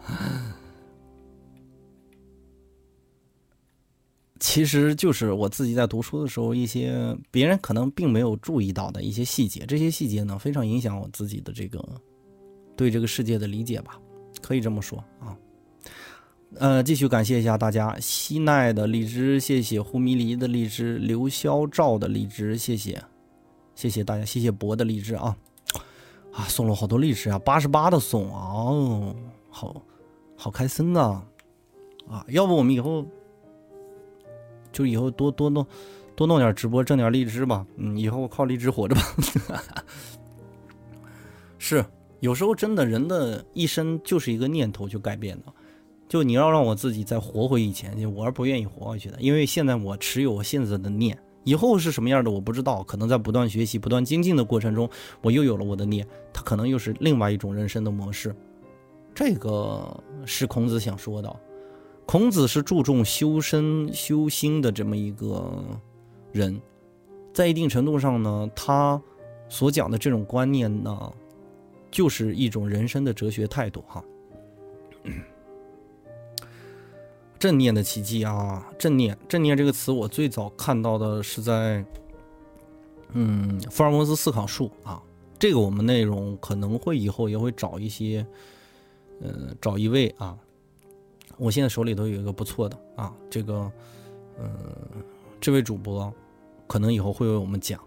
其实就是我自己在读书的时候，一些别人可能并没有注意到的一些细节，这些细节呢非常影响我自己的这个对这个世界的理解吧，可以这么说啊。呃，继续感谢一下大家，西奈的荔枝，谢谢胡迷离的荔枝，刘潇照的荔枝，谢谢，谢谢大家，谢谢博的荔枝啊，啊，送了好多荔枝啊，八十八的送啊，哦好好开心啊，啊，要不我们以后。就以后多多弄，多弄点直播挣点荔枝吧。嗯，以后靠荔枝活着吧。是，有时候真的人的一生就是一个念头就改变的。就你要让我自己再活回以前，我是不愿意活回去的。因为现在我持有我现在的念，以后是什么样的我不知道。可能在不断学习、不断精进的过程中，我又有了我的念，它可能又是另外一种人生的模式。这个是孔子想说的。孔子是注重修身修心的这么一个人，在一定程度上呢，他所讲的这种观念呢，就是一种人生的哲学态度哈。正念的奇迹啊，正念，正念这个词我最早看到的是在，嗯，福尔摩斯思考术啊，这个我们内容可能会以后也会找一些，呃，找一位啊。我现在手里头有一个不错的啊，这个，嗯，这位主播可能以后会为我们讲，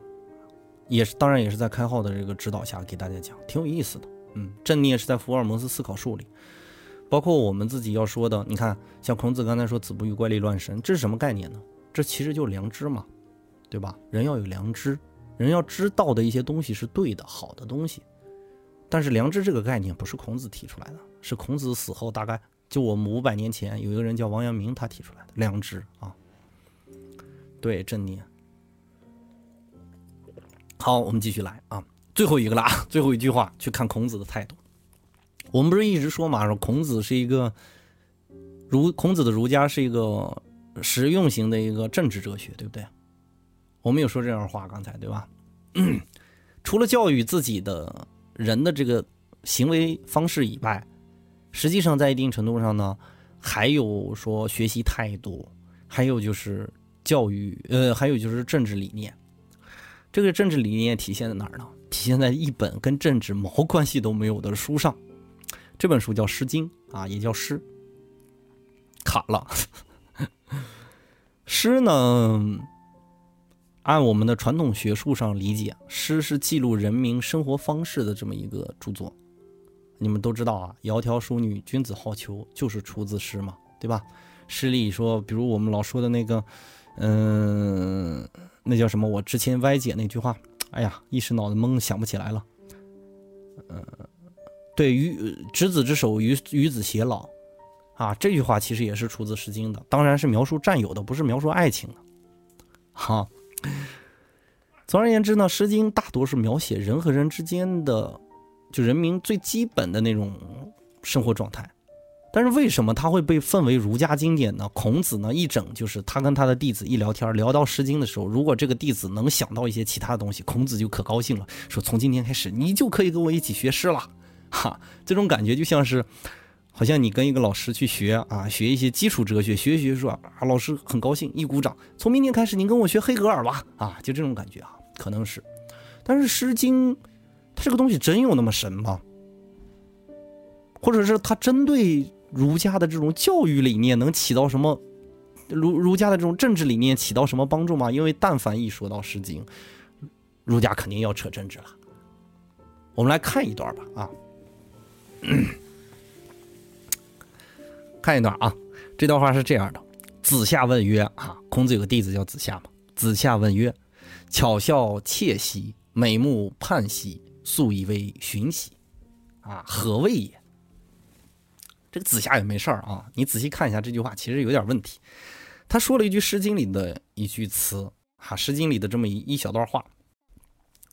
也是当然也是在开号的这个指导下给大家讲，挺有意思的。嗯，正念是在福尔摩斯思考术里，包括我们自己要说的，你看，像孔子刚才说“子不语怪力乱神”，这是什么概念呢？这其实就是良知嘛，对吧？人要有良知，人要知道的一些东西是对的、好的东西。但是良知这个概念不是孔子提出来的，是孔子死后大概。就我们五百年前有一个人叫王阳明，他提出来的良知啊，对正念。好，我们继续来啊，最后一个了，最后一句话，去看孔子的态度。我们不是一直说嘛，说孔子是一个儒，孔子的儒家是一个实用型的一个政治哲学，对不对？我们有说这样的话，刚才对吧？除了教育自己的人的这个行为方式以外。实际上，在一定程度上呢，还有说学习态度，还有就是教育，呃，还有就是政治理念。这个政治理念体现在哪儿呢？体现在一本跟政治毛关系都没有的书上。这本书叫《诗经》啊，也叫《诗》。卡了。诗呢，按我们的传统学术上理解，诗是记录人民生活方式的这么一个著作。你们都知道啊，“窈窕淑女，君子好逑”就是出自诗嘛，对吧？诗里说，比如我们老说的那个，嗯，那叫什么？我之前歪解那句话，哎呀，一时脑子懵，想不起来了。嗯，对于执子之手，与与子偕老，啊，这句话其实也是出自《诗经》的，当然是描述战友的，不是描述爱情的。好，总而言之呢，《诗经》大多是描写人和人之间的。就人民最基本的那种生活状态，但是为什么他会被奉为儒家经典呢？孔子呢一整就是他跟他的弟子一聊天，聊到《诗经》的时候，如果这个弟子能想到一些其他的东西，孔子就可高兴了，说从今天开始你就可以跟我一起学诗了。哈，这种感觉就像是，好像你跟一个老师去学啊，学一些基础哲学，学一学说啊，老师很高兴，一鼓掌，从明天开始你跟我学黑格尔吧，啊，就这种感觉啊，可能是，但是《诗经》。它这个东西真有那么神吗？或者是它针对儒家的这种教育理念能起到什么儒儒家的这种政治理念起到什么帮助吗？因为但凡一说到《诗经》，儒家肯定要扯政治了。我们来看一段吧，啊，看一段啊，这段话是这样的：子夏问曰：“啊，孔子有个弟子叫子夏嘛。子夏问曰：‘巧笑窃兮，美目盼兮，素以为寻兮，啊，何谓也？’”这个子夏也没事儿啊，你仔细看一下这句话，其实有点问题。他说了一句《诗经》里的一句词，哈，《诗经》里的这么一一小段话：“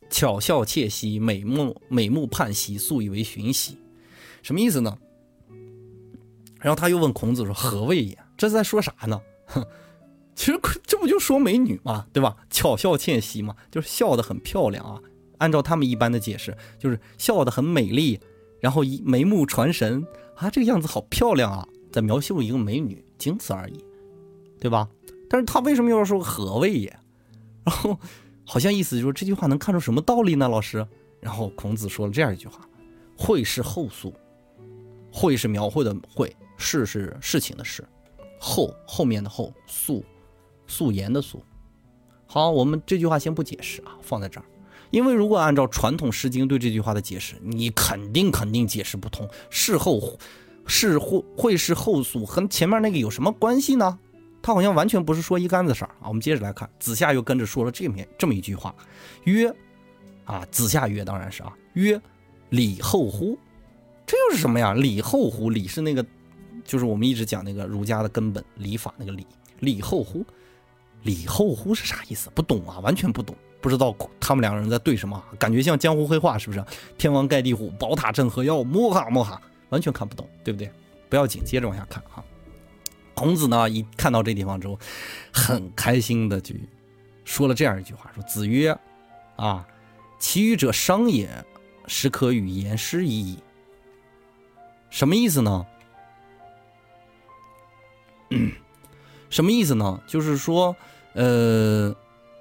巧笑窃兮，美目美目盼兮，素以为寻兮。”什么意思呢？然后他又问孔子说：“何谓也？”这是在说啥呢？哼，其实这不就说美女嘛，对吧？巧笑倩兮嘛，就是笑得很漂亮啊。按照他们一般的解释，就是笑得很美丽，然后一眉目传神。啊，这个样子好漂亮啊，在描述一个美女，仅此而已，对吧？但是他为什么要说何谓也？然后好像意思就是这句话能看出什么道理呢？老师，然后孔子说了这样一句话：“绘是后素。”绘是描绘的绘，事是事情的事，后后面的后，素素颜的素。好，我们这句话先不解释啊，放在这儿。因为如果按照传统《诗经》对这句话的解释，你肯定肯定解释不通。事后，是会会是后素和前面那个有什么关系呢？他好像完全不是说一竿子事儿啊。我们接着来看，子夏又跟着说了这面这么一句话，曰：啊，子夏曰，当然是啊，曰，礼后乎？这又是什么呀？礼后乎？礼是那个，就是我们一直讲那个儒家的根本礼法那个礼。礼后乎？礼后乎是啥意思？不懂啊，完全不懂。不知道他们两个人在对什么，感觉像江湖黑话，是不是？天王盖地虎，宝塔镇河妖，摸哈摸哈，完全看不懂，对不对？不要紧，接着往下看哈。孔子呢，一看到这地方之后，很开心的就说了这样一句话：说子曰，啊，其余者商也，实可与言师已矣。什么意思呢？什么意思呢？就是说，呃。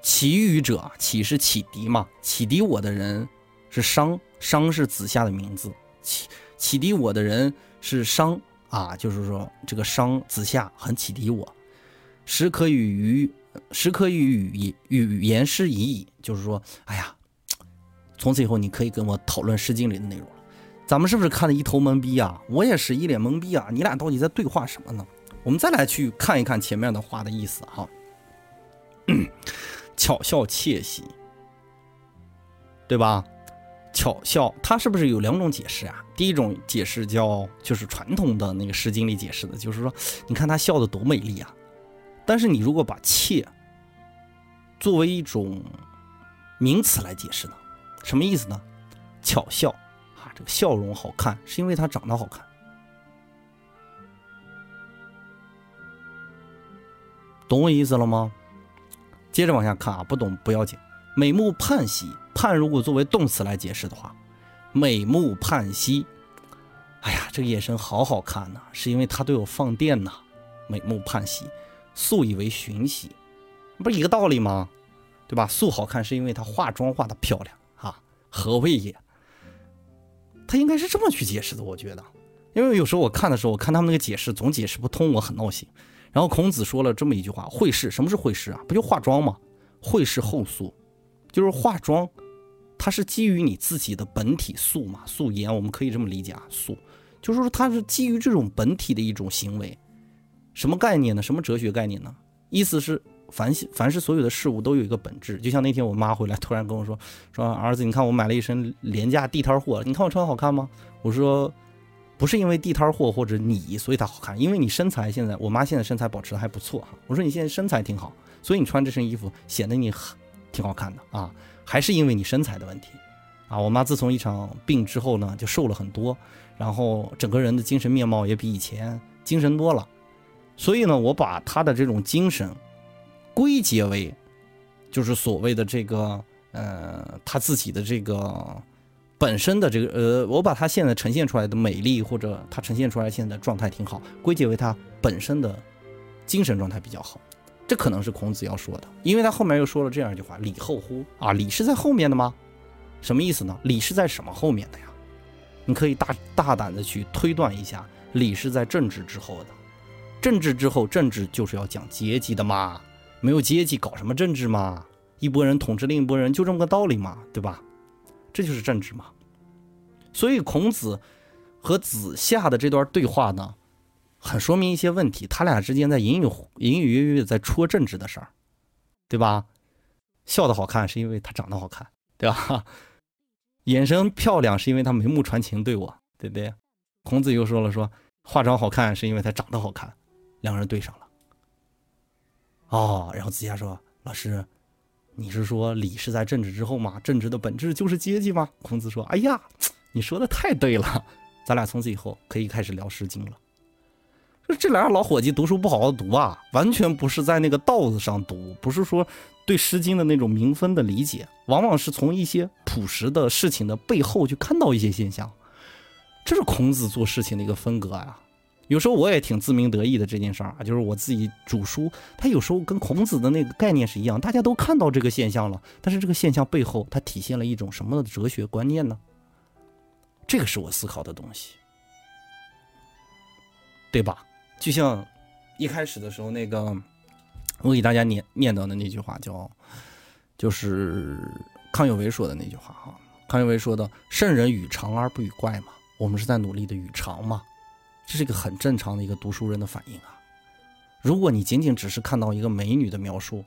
其余者，启是启迪嘛？启迪我的人是商，商是子夏的名字。启启迪我的人是商啊，就是说这个商子夏很启迪我。时可与于，时可与语语言师已矣。就是说，哎呀，从此以后你可以跟我讨论《诗经》里的内容了。咱们是不是看的一头懵逼啊？我也是一脸懵逼啊！你俩到底在对话什么呢？我们再来去看一看前面的话的意思哈。巧笑窃喜，对吧？巧笑，它是不是有两种解释啊？第一种解释叫，就是传统的那个《诗经》里解释的，就是说，你看他笑的多美丽啊。但是你如果把窃作为一种名词来解释呢，什么意思呢？巧笑啊，这个笑容好看，是因为他长得好看。懂我意思了吗？接着往下看啊，不懂不要紧。美目盼兮，盼如果作为动词来解释的话，美目盼兮，哎呀，这个眼神好好看呐，是因为它对我放电呐。美目盼兮，素以为寻兮，不是一个道理吗？对吧？素好看是因为她化妆化的漂亮啊。何谓也？他应该是这么去解释的，我觉得。因为有时候我看的时候，我看他们那个解释总解释不通，我很闹心。然后孔子说了这么一句话：“会试，什么是会试啊？不就化妆吗？会试后素，就是化妆，它是基于你自己的本体素嘛，素颜，我们可以这么理解啊，素，就是说它是基于这种本体的一种行为，什么概念呢？什么哲学概念呢？意思是凡凡是所有的事物都有一个本质，就像那天我妈回来突然跟我说，说儿子，你看我买了一身廉价地摊货，你看我穿好看吗？我说。”不是因为地摊货或者你，所以它好看。因为你身材现在，我妈现在身材保持的还不错哈。我说你现在身材挺好，所以你穿这身衣服显得你很挺好看的啊。还是因为你身材的问题啊。我妈自从一场病之后呢，就瘦了很多，然后整个人的精神面貌也比以前精神多了。所以呢，我把她的这种精神归结为，就是所谓的这个呃，她自己的这个。本身的这个呃，我把它现在呈现出来的美丽，或者它呈现出来现在状态挺好，归结为它本身的精神状态比较好，这可能是孔子要说的，因为他后面又说了这样一句话：“礼后乎？”啊，礼是在后面的吗？什么意思呢？礼是在什么后面的呀？你可以大大胆的去推断一下，礼是在政治之后的，政治之后，政治就是要讲阶级的嘛，没有阶级搞什么政治嘛？一拨人统治另一拨人，就这么个道理嘛，对吧？这就是政治嘛。所以孔子和子夏的这段对话呢，很说明一些问题，他俩之间在隐隐隐隐约约在戳政治的事儿，对吧？笑得好看是因为他长得好看，对吧？眼神漂亮是因为他眉目传情对我，对不对？孔子又说了说化妆好看是因为他长得好看，两个人对上了。哦，然后子夏说：“老师，你是说礼是在政治之后吗？政治的本质就是阶级吗？”孔子说：“哎呀，你说的太对了，咱俩从此以后可以开始聊《诗经》了。”这俩老伙计读书不好好读啊，完全不是在那个道子上读，不是说。对《诗经》的那种名分的理解，往往是从一些朴实的事情的背后去看到一些现象，这是孔子做事情的一个风格啊。有时候我也挺自鸣得意的这件事儿啊，就是我自己主书，他有时候跟孔子的那个概念是一样，大家都看到这个现象了，但是这个现象背后它体现了一种什么的哲学观念呢？这个是我思考的东西，对吧？就像一开始的时候那个。我给大家念念叨的那句话叫，就是康有为说的那句话哈。康有为说的“圣人与常而不与怪”嘛，我们是在努力的与常嘛，这是一个很正常的一个读书人的反应啊。如果你仅仅只是看到一个美女的描述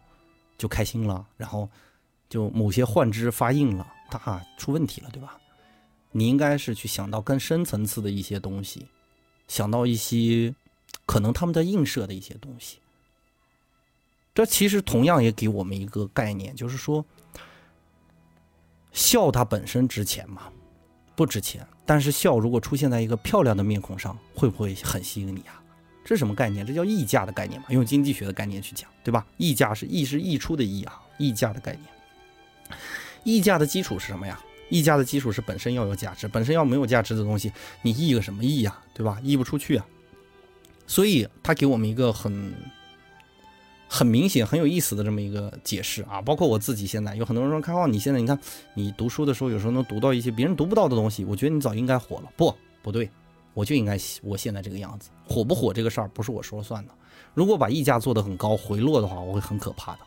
就开心了，然后就某些幻肢发硬了，那出问题了，对吧？你应该是去想到更深层次的一些东西，想到一些可能他们在映射的一些东西。这其实同样也给我们一个概念，就是说，笑它本身值钱吗？不值钱。但是笑如果出现在一个漂亮的面孔上，会不会很吸引你啊？这是什么概念？这叫溢价的概念嘛？用经济学的概念去讲，对吧？溢价是溢是溢出的溢啊，溢价的概念。溢价的基础是什么呀？溢价的基础是本身要有价值，本身要没有价值的东西，你溢个什么溢呀？对吧？溢不出去啊。所以他给我们一个很。很明显很有意思的这么一个解释啊，包括我自己现在有很多人说开浩，你现在你看你读书的时候有时候能读到一些别人读不到的东西，我觉得你早应该火了。不，不对，我就应该我现在这个样子，火不火这个事儿不是我说了算的。如果把溢价做得很高回落的话，我会很可怕的，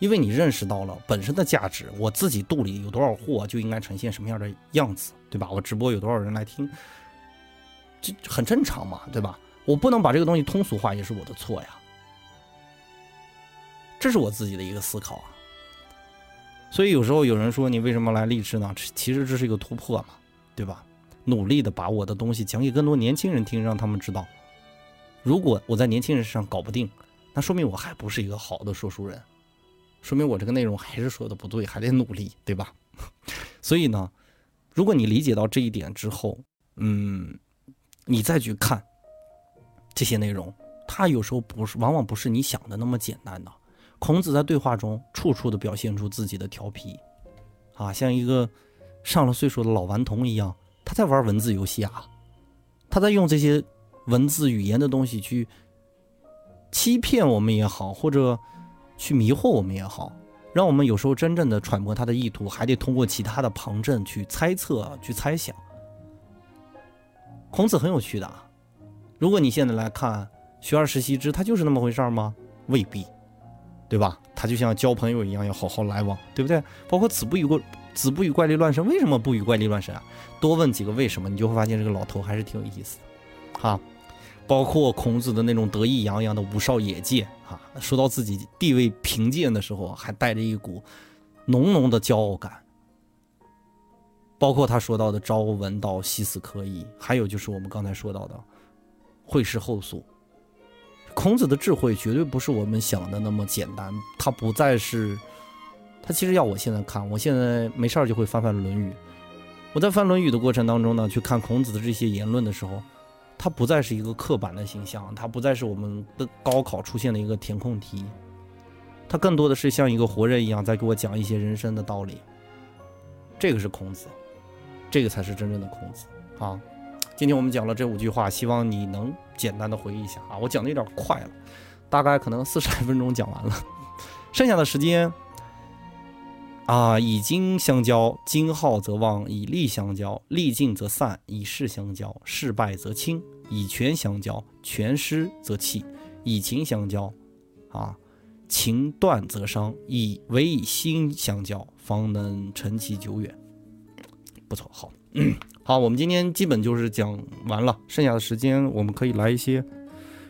因为你认识到了本身的价值，我自己肚里有多少货就应该呈现什么样的样子，对吧？我直播有多少人来听，这很正常嘛，对吧？我不能把这个东西通俗化，也是我的错呀。这是我自己的一个思考啊，所以有时候有人说你为什么来励志呢？其实这是一个突破嘛，对吧？努力的把我的东西讲给更多年轻人听，让他们知道，如果我在年轻人身上搞不定，那说明我还不是一个好的说书人，说明我这个内容还是说的不对，还得努力，对吧？所以呢，如果你理解到这一点之后，嗯，你再去看这些内容，它有时候不是，往往不是你想的那么简单的。孔子在对话中处处的表现出自己的调皮，啊，像一个上了岁数的老顽童一样，他在玩文字游戏啊，他在用这些文字语言的东西去欺骗我们也好，或者去迷惑我们也好，让我们有时候真正的揣摩他的意图，还得通过其他的旁证去猜测、去猜想。孔子很有趣的啊，如果你现在来看“学而时习之”，他就是那么回事吗？未必。对吧？他就像交朋友一样，要好好来往，对不对？包括子不语过，子不语怪力乱神，为什么不语怪力乱神啊？多问几个为什么，你就会发现这个老头还是挺有意思的，哈。包括孔子的那种得意洋洋的无少野戒，哈，说到自己地位贫贱的时候，还带着一股浓浓的骄傲感。包括他说到的朝闻道，夕死可矣，还有就是我们刚才说到的会师后素。孔子的智慧绝对不是我们想的那么简单，他不再是，他其实要我现在看，我现在没事儿就会翻翻《论语》，我在翻《论语》的过程当中呢，去看孔子的这些言论的时候，他不再是一个刻板的形象，他不再是我们的高考出现的一个填空题，他更多的是像一个活人一样在给我讲一些人生的道理，这个是孔子，这个才是真正的孔子啊。今天我们讲了这五句话，希望你能简单的回忆一下啊！我讲的有点快了，大概可能四十来分钟讲完了，剩下的时间啊，以精相交，精好则旺；以利相交，利尽则散；以势相交，势败则轻。以权相交，权失则弃；以情相交，啊，情断则伤。以唯以心相交，方能成其久远。不错，好，好，我们今天基本就是讲完了，剩下的时间我们可以来一些。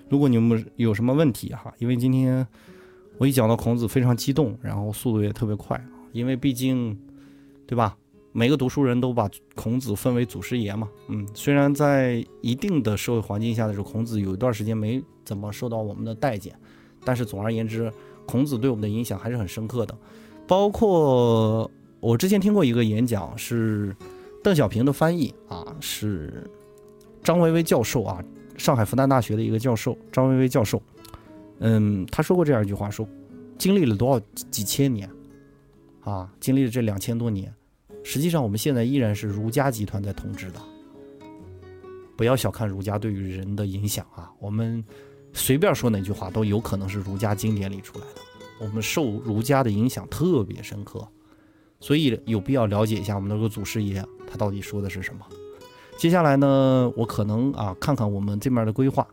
如果你们有什么问题哈，因为今天我一讲到孔子非常激动，然后速度也特别快，因为毕竟，对吧？每个读书人都把孔子分为祖师爷嘛。嗯，虽然在一定的社会环境下的时候，孔子有一段时间没怎么受到我们的待见，但是总而言之，孔子对我们的影响还是很深刻的。包括我之前听过一个演讲，是邓小平的翻译啊，是张维为教授啊。上海复旦大学的一个教授张维为教授，嗯，他说过这样一句话：说，经历了多少几千年，啊，经历了这两千多年，实际上我们现在依然是儒家集团在统治的。不要小看儒家对于人的影响啊！我们随便说哪句话都有可能是儒家经典里出来的。我们受儒家的影响特别深刻，所以有必要了解一下我们那个祖师爷他到底说的是什么。接下来呢，我可能啊看看我们这面的规划，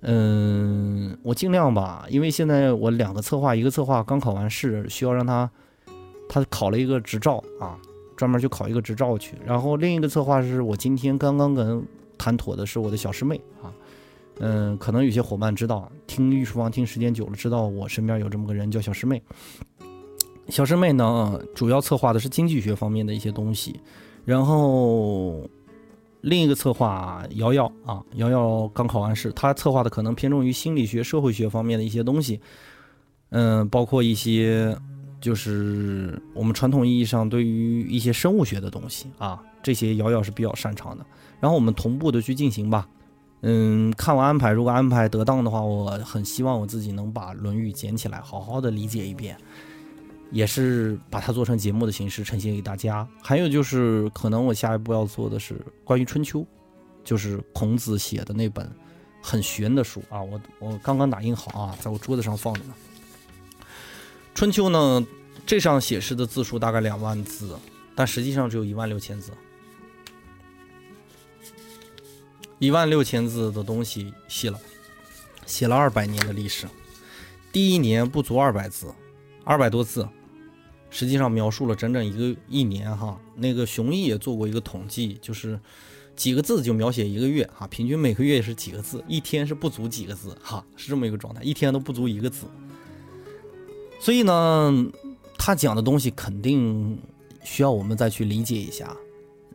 嗯，我尽量吧，因为现在我两个策划，一个策划刚考完试，需要让他他考了一个执照啊，专门去考一个执照去。然后另一个策划是我今天刚刚跟谈妥的，是我的小师妹啊，嗯，可能有些伙伴知道，听御书房听时间久了，知道我身边有这么个人叫小师妹。小师妹呢，主要策划的是经济学方面的一些东西，然后。另一个策划瑶瑶啊，瑶瑶刚考完试，她策划的可能偏重于心理学、社会学方面的一些东西，嗯，包括一些就是我们传统意义上对于一些生物学的东西啊，这些瑶瑶是比较擅长的。然后我们同步的去进行吧，嗯，看完安排，如果安排得当的话，我很希望我自己能把《论语》捡起来，好好的理解一遍。也是把它做成节目的形式呈现给大家。还有就是，可能我下一步要做的是关于春秋，就是孔子写的那本很玄的书啊。我我刚刚打印好啊，在我桌子上放着呢。春秋呢，这上写诗的字数大概两万字，但实际上只有一万六千字。一万六千字的东西写了，写了二百年的历史。第一年不足二百字，二百多字。实际上描述了整整一个一年哈，那个熊毅也做过一个统计，就是几个字就描写一个月哈，平均每个月是几个字，一天是不足几个字哈，是这么一个状态，一天都不足一个字。所以呢，他讲的东西肯定需要我们再去理解一下。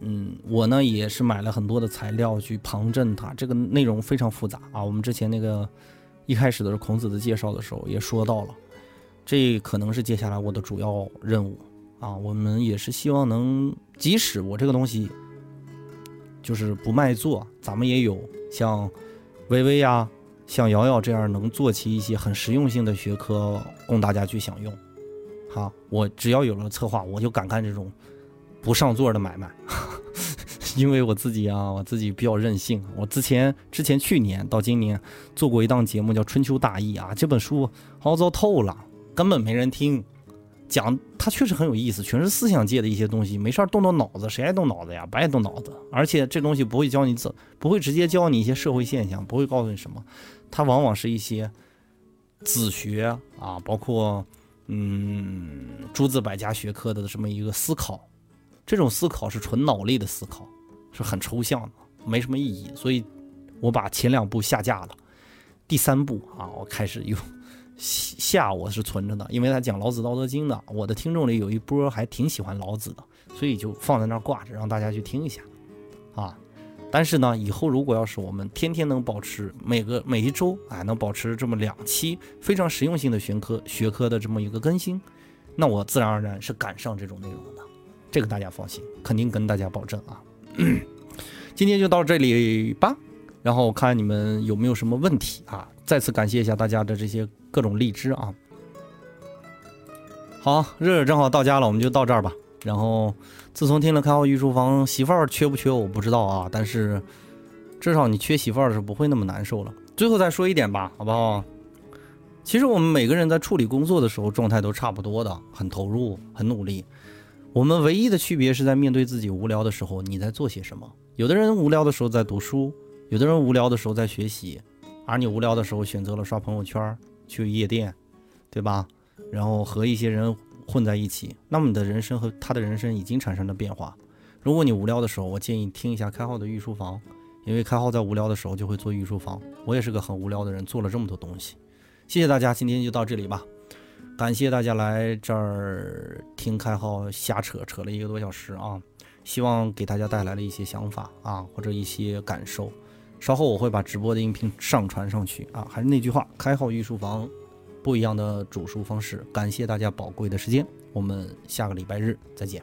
嗯，我呢也是买了很多的材料去旁证它，这个内容非常复杂啊。我们之前那个一开始的时候孔子的介绍的时候也说到了。这可能是接下来我的主要任务啊！我们也是希望能，即使我这个东西就是不卖座，咱们也有像微微呀、像瑶瑶这样能做起一些很实用性的学科供大家去享用。好，我只要有了策划，我就敢干这种不上座的买卖，因为我自己啊，我自己比较任性。我之前之前去年到今年做过一档节目叫《春秋大义》啊，这本书好糟透了。根本没人听，讲它确实很有意思，全是思想界的一些东西。没事儿动动脑子，谁爱动脑子呀？不爱动脑子。而且这东西不会教你怎，不会直接教你一些社会现象，不会告诉你什么。它往往是一些子学啊，包括嗯诸子百家学科的这么一个思考。这种思考是纯脑力的思考，是很抽象的，没什么意义。所以我把前两部下架了，第三部啊，我开始用。下我是存着的，因为他讲老子《道德经》的，我的听众里有一波还挺喜欢老子的，所以就放在那儿挂着，让大家去听一下，啊。但是呢，以后如果要是我们天天能保持每个每一周啊，能保持这么两期非常实用性的学科学科的这么一个更新，那我自然而然是赶上这种内容的，这个大家放心，肯定跟大家保证啊。今天就到这里吧，然后我看你们有没有什么问题啊。再次感谢一下大家的这些。各种荔枝啊，好，热热正好到家了，我们就到这儿吧。然后，自从听了开号御书房，媳妇儿缺不缺我不知道啊，但是至少你缺媳妇儿的时候不会那么难受了。最后再说一点吧，好不好？其实我们每个人在处理工作的时候状态都差不多的，很投入，很努力。我们唯一的区别是在面对自己无聊的时候你在做些什么。有的人无聊的时候在读书，有的人无聊的时候在学习，而你无聊的时候选择了刷朋友圈、去夜店，对吧？然后和一些人混在一起，那么你的人生和他的人生已经产生了变化。如果你无聊的时候，我建议听一下开号的御书房，因为开号在无聊的时候就会做御书房。我也是个很无聊的人，做了这么多东西。谢谢大家，今天就到这里吧。感谢大家来这儿听开号瞎扯，扯了一个多小时啊！希望给大家带来了一些想法啊，或者一些感受。稍后我会把直播的音频上传上去啊。还是那句话，开号御书房，不一样的煮书方式。感谢大家宝贵的时间，我们下个礼拜日再见。